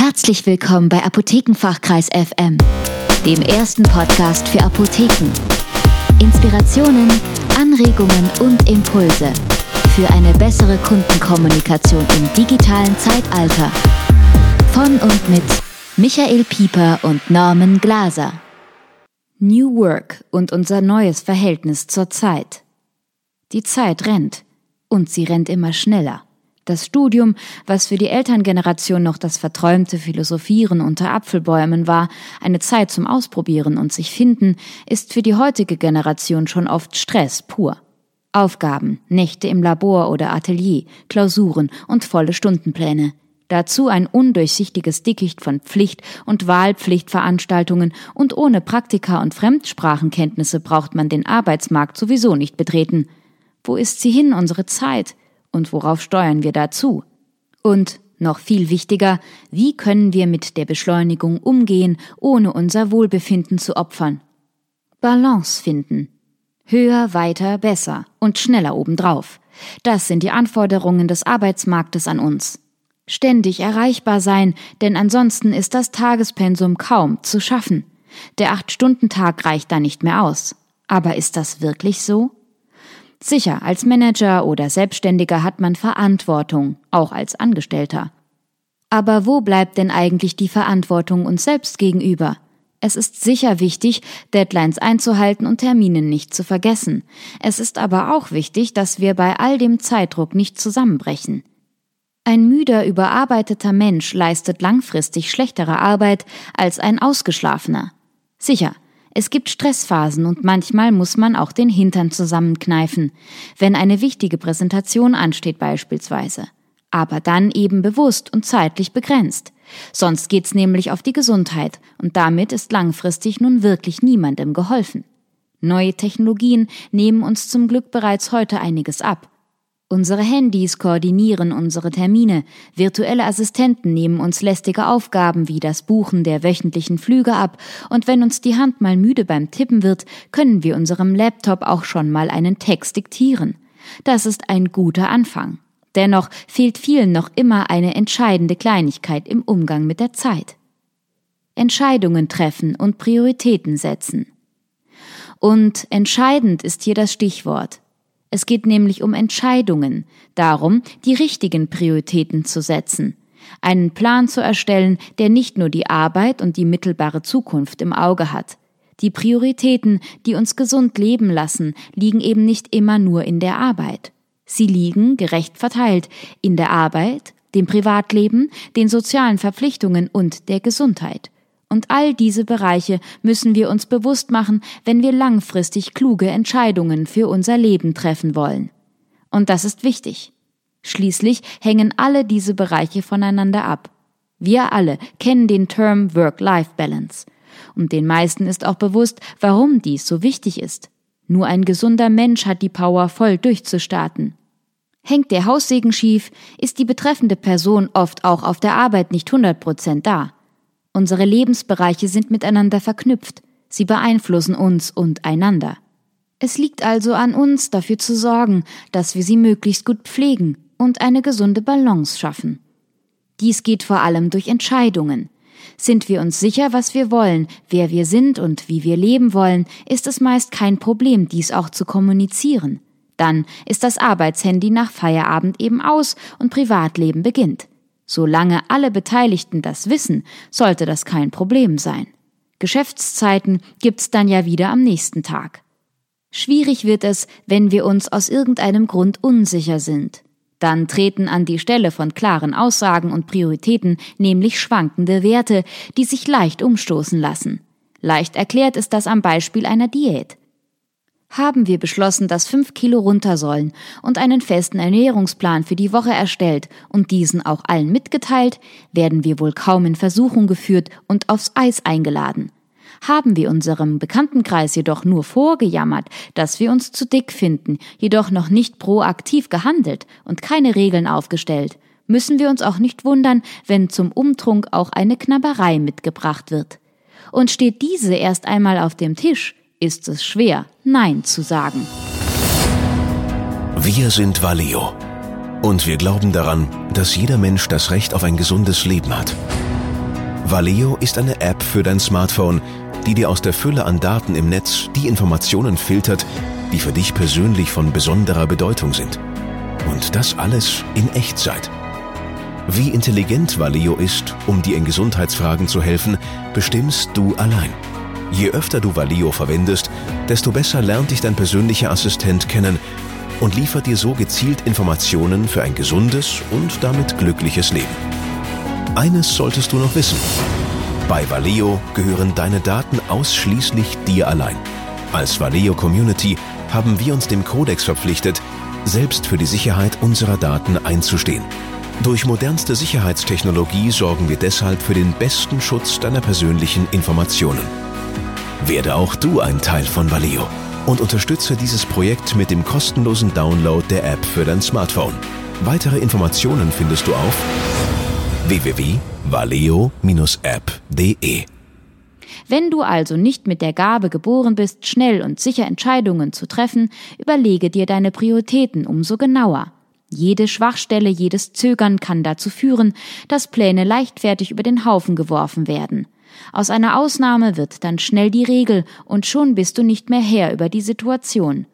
Herzlich willkommen bei Apothekenfachkreis FM, dem ersten Podcast für Apotheken. Inspirationen, Anregungen und Impulse für eine bessere Kundenkommunikation im digitalen Zeitalter. Von und mit Michael Pieper und Norman Glaser. New Work und unser neues Verhältnis zur Zeit. Die Zeit rennt und sie rennt immer schneller. Das Studium, was für die Elterngeneration noch das verträumte Philosophieren unter Apfelbäumen war, eine Zeit zum Ausprobieren und sich finden, ist für die heutige Generation schon oft Stress pur. Aufgaben, Nächte im Labor oder Atelier, Klausuren und volle Stundenpläne. Dazu ein undurchsichtiges Dickicht von Pflicht- und Wahlpflichtveranstaltungen und ohne Praktika und Fremdsprachenkenntnisse braucht man den Arbeitsmarkt sowieso nicht betreten. Wo ist sie hin, unsere Zeit? Und worauf steuern wir dazu? Und noch viel wichtiger, wie können wir mit der Beschleunigung umgehen, ohne unser Wohlbefinden zu opfern? Balance finden. Höher, weiter, besser und schneller obendrauf. Das sind die Anforderungen des Arbeitsmarktes an uns. Ständig erreichbar sein, denn ansonsten ist das Tagespensum kaum zu schaffen. Der Acht-Stunden-Tag reicht da nicht mehr aus. Aber ist das wirklich so? Sicher, als Manager oder Selbstständiger hat man Verantwortung, auch als Angestellter. Aber wo bleibt denn eigentlich die Verantwortung uns selbst gegenüber? Es ist sicher wichtig, Deadlines einzuhalten und Termine nicht zu vergessen. Es ist aber auch wichtig, dass wir bei all dem Zeitdruck nicht zusammenbrechen. Ein müder, überarbeiteter Mensch leistet langfristig schlechtere Arbeit als ein ausgeschlafener. Sicher, es gibt Stressphasen und manchmal muss man auch den Hintern zusammenkneifen, wenn eine wichtige Präsentation ansteht beispielsweise. Aber dann eben bewusst und zeitlich begrenzt. Sonst geht's nämlich auf die Gesundheit und damit ist langfristig nun wirklich niemandem geholfen. Neue Technologien nehmen uns zum Glück bereits heute einiges ab. Unsere Handys koordinieren unsere Termine, virtuelle Assistenten nehmen uns lästige Aufgaben wie das Buchen der wöchentlichen Flüge ab, und wenn uns die Hand mal müde beim Tippen wird, können wir unserem Laptop auch schon mal einen Text diktieren. Das ist ein guter Anfang. Dennoch fehlt vielen noch immer eine entscheidende Kleinigkeit im Umgang mit der Zeit. Entscheidungen treffen und Prioritäten setzen. Und entscheidend ist hier das Stichwort. Es geht nämlich um Entscheidungen, darum, die richtigen Prioritäten zu setzen, einen Plan zu erstellen, der nicht nur die Arbeit und die mittelbare Zukunft im Auge hat. Die Prioritäten, die uns gesund leben lassen, liegen eben nicht immer nur in der Arbeit. Sie liegen, gerecht verteilt, in der Arbeit, dem Privatleben, den sozialen Verpflichtungen und der Gesundheit. Und all diese Bereiche müssen wir uns bewusst machen, wenn wir langfristig kluge Entscheidungen für unser Leben treffen wollen. Und das ist wichtig. Schließlich hängen alle diese Bereiche voneinander ab. Wir alle kennen den Term Work-Life-Balance. Und den meisten ist auch bewusst, warum dies so wichtig ist. Nur ein gesunder Mensch hat die Power, voll durchzustarten. Hängt der Haussegen schief, ist die betreffende Person oft auch auf der Arbeit nicht 100 Prozent da. Unsere Lebensbereiche sind miteinander verknüpft, sie beeinflussen uns und einander. Es liegt also an uns, dafür zu sorgen, dass wir sie möglichst gut pflegen und eine gesunde Balance schaffen. Dies geht vor allem durch Entscheidungen. Sind wir uns sicher, was wir wollen, wer wir sind und wie wir leben wollen, ist es meist kein Problem, dies auch zu kommunizieren. Dann ist das Arbeitshandy nach Feierabend eben aus und Privatleben beginnt. Solange alle Beteiligten das wissen, sollte das kein Problem sein. Geschäftszeiten gibt's dann ja wieder am nächsten Tag. Schwierig wird es, wenn wir uns aus irgendeinem Grund unsicher sind. Dann treten an die Stelle von klaren Aussagen und Prioritäten nämlich schwankende Werte, die sich leicht umstoßen lassen. Leicht erklärt ist das am Beispiel einer Diät haben wir beschlossen, dass fünf Kilo runter sollen und einen festen Ernährungsplan für die Woche erstellt und diesen auch allen mitgeteilt, werden wir wohl kaum in Versuchung geführt und aufs Eis eingeladen. Haben wir unserem Bekanntenkreis jedoch nur vorgejammert, dass wir uns zu dick finden, jedoch noch nicht proaktiv gehandelt und keine Regeln aufgestellt, müssen wir uns auch nicht wundern, wenn zum Umtrunk auch eine Knabberei mitgebracht wird. Und steht diese erst einmal auf dem Tisch, ist es schwer, Nein zu sagen. Wir sind Valeo. Und wir glauben daran, dass jeder Mensch das Recht auf ein gesundes Leben hat. Valeo ist eine App für dein Smartphone, die dir aus der Fülle an Daten im Netz die Informationen filtert, die für dich persönlich von besonderer Bedeutung sind. Und das alles in Echtzeit. Wie intelligent Valeo ist, um dir in Gesundheitsfragen zu helfen, bestimmst du allein. Je öfter du Valeo verwendest, desto besser lernt dich dein persönlicher Assistent kennen und liefert dir so gezielt Informationen für ein gesundes und damit glückliches Leben. Eines solltest du noch wissen. Bei Valeo gehören deine Daten ausschließlich dir allein. Als Valeo Community haben wir uns dem Kodex verpflichtet, selbst für die Sicherheit unserer Daten einzustehen. Durch modernste Sicherheitstechnologie sorgen wir deshalb für den besten Schutz deiner persönlichen Informationen. Werde auch du ein Teil von Valeo und unterstütze dieses Projekt mit dem kostenlosen Download der App für dein Smartphone. Weitere Informationen findest du auf www.valeo-app.de. Wenn du also nicht mit der Gabe geboren bist, schnell und sicher Entscheidungen zu treffen, überlege dir deine Prioritäten umso genauer. Jede Schwachstelle, jedes Zögern kann dazu führen, dass Pläne leichtfertig über den Haufen geworfen werden. Aus einer Ausnahme wird dann schnell die Regel und schon bist du nicht mehr Herr über die Situation.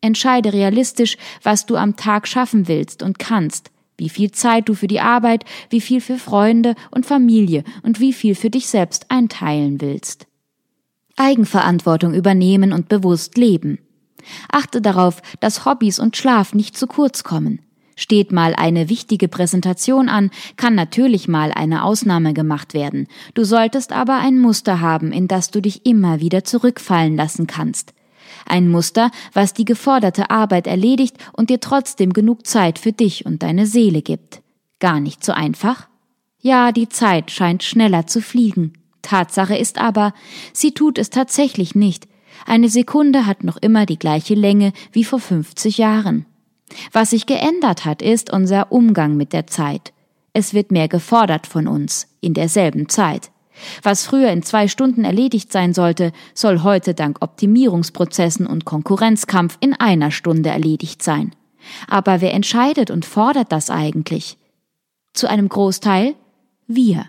Entscheide realistisch, was du am Tag schaffen willst und kannst, wie viel Zeit du für die Arbeit, wie viel für Freunde und Familie und wie viel für dich selbst einteilen willst. Eigenverantwortung übernehmen und bewusst leben. Achte darauf, dass Hobbys und Schlaf nicht zu kurz kommen. Steht mal eine wichtige Präsentation an, kann natürlich mal eine Ausnahme gemacht werden. Du solltest aber ein Muster haben, in das du dich immer wieder zurückfallen lassen kannst. Ein Muster, was die geforderte Arbeit erledigt und dir trotzdem genug Zeit für dich und deine Seele gibt. Gar nicht so einfach? Ja, die Zeit scheint schneller zu fliegen. Tatsache ist aber, sie tut es tatsächlich nicht. Eine Sekunde hat noch immer die gleiche Länge wie vor 50 Jahren. Was sich geändert hat, ist unser Umgang mit der Zeit. Es wird mehr gefordert von uns in derselben Zeit. Was früher in zwei Stunden erledigt sein sollte, soll heute dank Optimierungsprozessen und Konkurrenzkampf in einer Stunde erledigt sein. Aber wer entscheidet und fordert das eigentlich? Zu einem Großteil wir.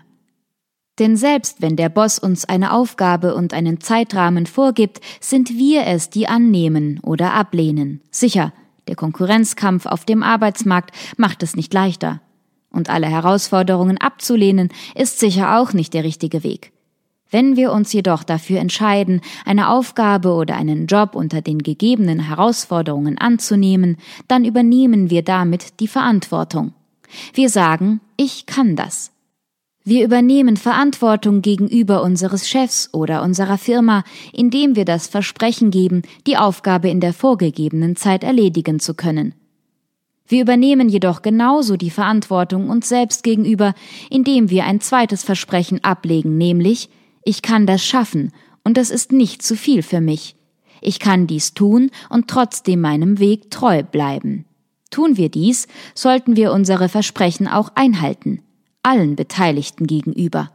Denn selbst wenn der Boss uns eine Aufgabe und einen Zeitrahmen vorgibt, sind wir es, die annehmen oder ablehnen. Sicher, der Konkurrenzkampf auf dem Arbeitsmarkt macht es nicht leichter. Und alle Herausforderungen abzulehnen, ist sicher auch nicht der richtige Weg. Wenn wir uns jedoch dafür entscheiden, eine Aufgabe oder einen Job unter den gegebenen Herausforderungen anzunehmen, dann übernehmen wir damit die Verantwortung. Wir sagen, ich kann das. Wir übernehmen Verantwortung gegenüber unseres Chefs oder unserer Firma, indem wir das Versprechen geben, die Aufgabe in der vorgegebenen Zeit erledigen zu können. Wir übernehmen jedoch genauso die Verantwortung uns selbst gegenüber, indem wir ein zweites Versprechen ablegen, nämlich ich kann das schaffen, und das ist nicht zu viel für mich. Ich kann dies tun und trotzdem meinem Weg treu bleiben. Tun wir dies, sollten wir unsere Versprechen auch einhalten allen Beteiligten gegenüber.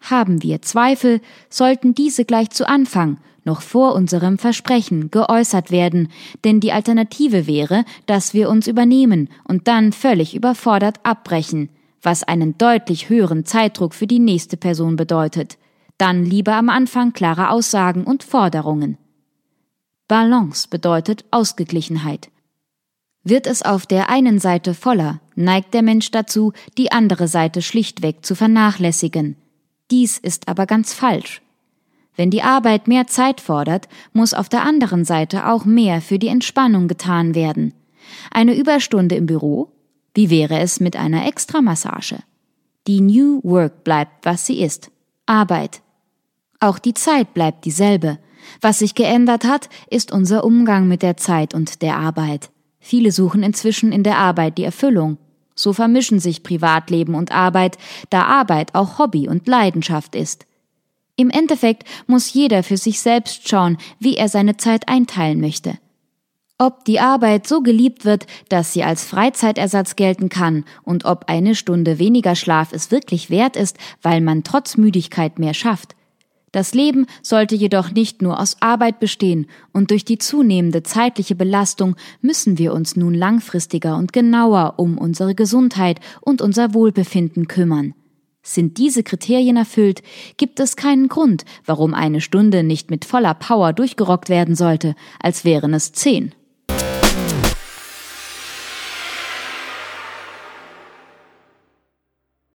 Haben wir Zweifel, sollten diese gleich zu Anfang, noch vor unserem Versprechen, geäußert werden, denn die Alternative wäre, dass wir uns übernehmen und dann völlig überfordert abbrechen, was einen deutlich höheren Zeitdruck für die nächste Person bedeutet. Dann lieber am Anfang klare Aussagen und Forderungen. Balance bedeutet Ausgeglichenheit. Wird es auf der einen Seite voller, neigt der Mensch dazu, die andere Seite schlichtweg zu vernachlässigen. Dies ist aber ganz falsch. Wenn die Arbeit mehr Zeit fordert, muss auf der anderen Seite auch mehr für die Entspannung getan werden. Eine Überstunde im Büro? Wie wäre es mit einer Extramassage? Die New Work bleibt, was sie ist. Arbeit. Auch die Zeit bleibt dieselbe. Was sich geändert hat, ist unser Umgang mit der Zeit und der Arbeit. Viele suchen inzwischen in der Arbeit die Erfüllung. So vermischen sich Privatleben und Arbeit, da Arbeit auch Hobby und Leidenschaft ist. Im Endeffekt muss jeder für sich selbst schauen, wie er seine Zeit einteilen möchte. Ob die Arbeit so geliebt wird, dass sie als Freizeitersatz gelten kann und ob eine Stunde weniger Schlaf es wirklich wert ist, weil man trotz Müdigkeit mehr schafft, das Leben sollte jedoch nicht nur aus Arbeit bestehen, und durch die zunehmende zeitliche Belastung müssen wir uns nun langfristiger und genauer um unsere Gesundheit und unser Wohlbefinden kümmern. Sind diese Kriterien erfüllt, gibt es keinen Grund, warum eine Stunde nicht mit voller Power durchgerockt werden sollte, als wären es zehn.